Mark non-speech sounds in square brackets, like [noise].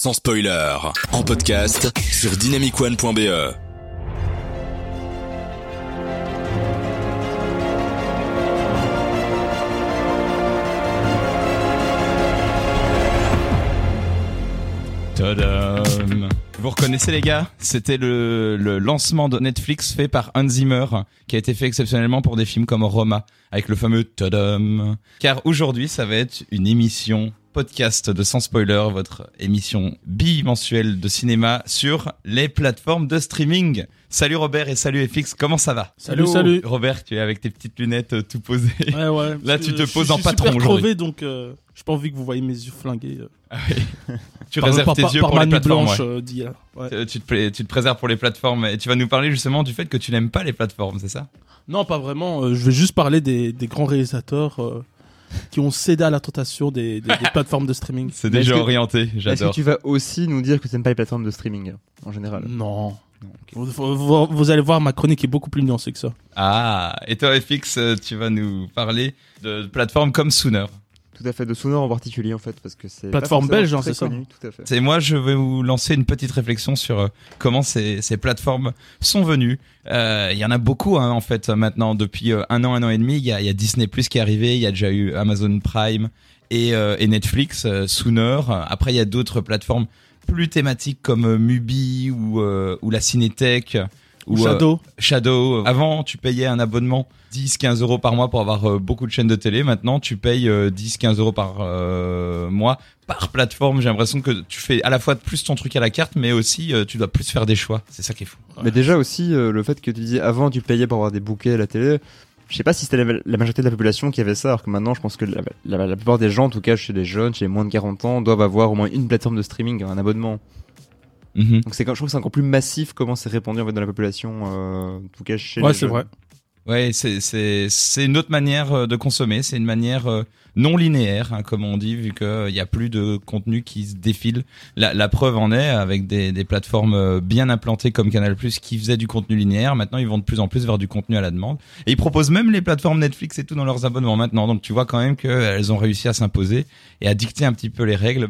sans spoiler, en podcast sur dynamicone.be. Tadam. Vous reconnaissez les gars? C'était le, lancement de Netflix fait par Hans Zimmer, qui a été fait exceptionnellement pour des films comme Roma, avec le fameux Tadam. Car aujourd'hui, ça va être une émission podcast de Sans Spoiler, votre émission bimensuelle de cinéma sur les plateformes de streaming. Salut Robert et salut FX, comment ça va Salut, salut. Robert, tu es avec tes petites lunettes euh, tout posées. Ouais, ouais. Là, Je- tu te je poses suis en patron aujourd'hui. crevé, donc euh, j'ai pas envie que vous voyez mes yeux flingués. euh, Ah oui. [laughs] tu par- réserves par, tes par- yeux par pour les plateformes. blanche ouais. euh, d'hier. Ouais. Tu te, plais- tu te préserves pour les plateformes et tu vas nous parler justement du fait que tu n'aimes pas les plateformes, c'est ça? Non, pas vraiment. euh, je vais juste parler des, des grands réalisateurs euh, qui ont cédé à la tentation des, des- des [laughs] plateformes de streaming. C'est déjà orienté, Est-ce que j'adore. tu vas aussi nous dire que t'aimes pas les plateformes de streaming en général? Non. Vous- vous allez voir, ma chronique est beaucoup plus nuancée que ça. Ah, et toi FX, euh, tu vas nous parler de plateformes comme Sooner. Tout à fait, de Sonor en particulier en fait, parce que c'est Plateforme belge, hein, c'est ça connu, Tout à fait. C'est moi, je vais vous lancer une petite réflexion sur euh, comment ces, ces plateformes sont venues. Euh, Il y en a beaucoup hein, en fait maintenant depuis euh, un an, un an et demi. Il y a, il y a Disney Plus qui est arrivé, il y a déjà eu Amazon Prime et, euh, et Netflix, euh, Sooner. Après, il y a d'autres plateformes plus thématiques comme Mubi ou, euh, ou la Cinétech. Ou euh, Shadow. Shadow. Avant, tu payais un abonnement 10-15 euros par mois pour avoir euh, beaucoup de chaînes de télé. Maintenant, tu payes euh, 10-15 euros par euh, mois par plateforme. J'ai l'impression que tu fais à la fois plus ton truc à la carte, mais aussi euh, tu dois plus faire des choix. C'est ça qui est fou. Mais déjà aussi, euh, le fait que tu disais avant tu payais pour avoir des bouquets à la télé, je sais pas si c'était la, la majorité de la population qui avait ça, alors que maintenant je pense que la, la- la plupart des gens, en tout cas chez les jeunes, chez les moins de 40 ans, doivent avoir au moins une plateforme de streaming, un abonnement. Mhm. Donc c'est quand- je trouve que c'est encore plus massif comment c'est répandu en fait dans la population, euh, en tout cas chez Ouais, les c'est jeunes. vrai. Ouais, c'est c'est c'est une autre manière euh, de consommer. C'est une manière euh, non linéaire, hein, comme on dit, vu qu'il y a plus de contenu qui se défile. La, la preuve en est avec des, des plateformes bien implantées comme Canal+ qui faisaient du contenu linéaire. Maintenant, ils vont de plus en plus vers du contenu à la demande. Et ils proposent même les plateformes Netflix et tout dans leurs abonnements maintenant. Donc tu vois quand même qu'elles ont réussi à s'imposer et à dicter un petit peu les règles.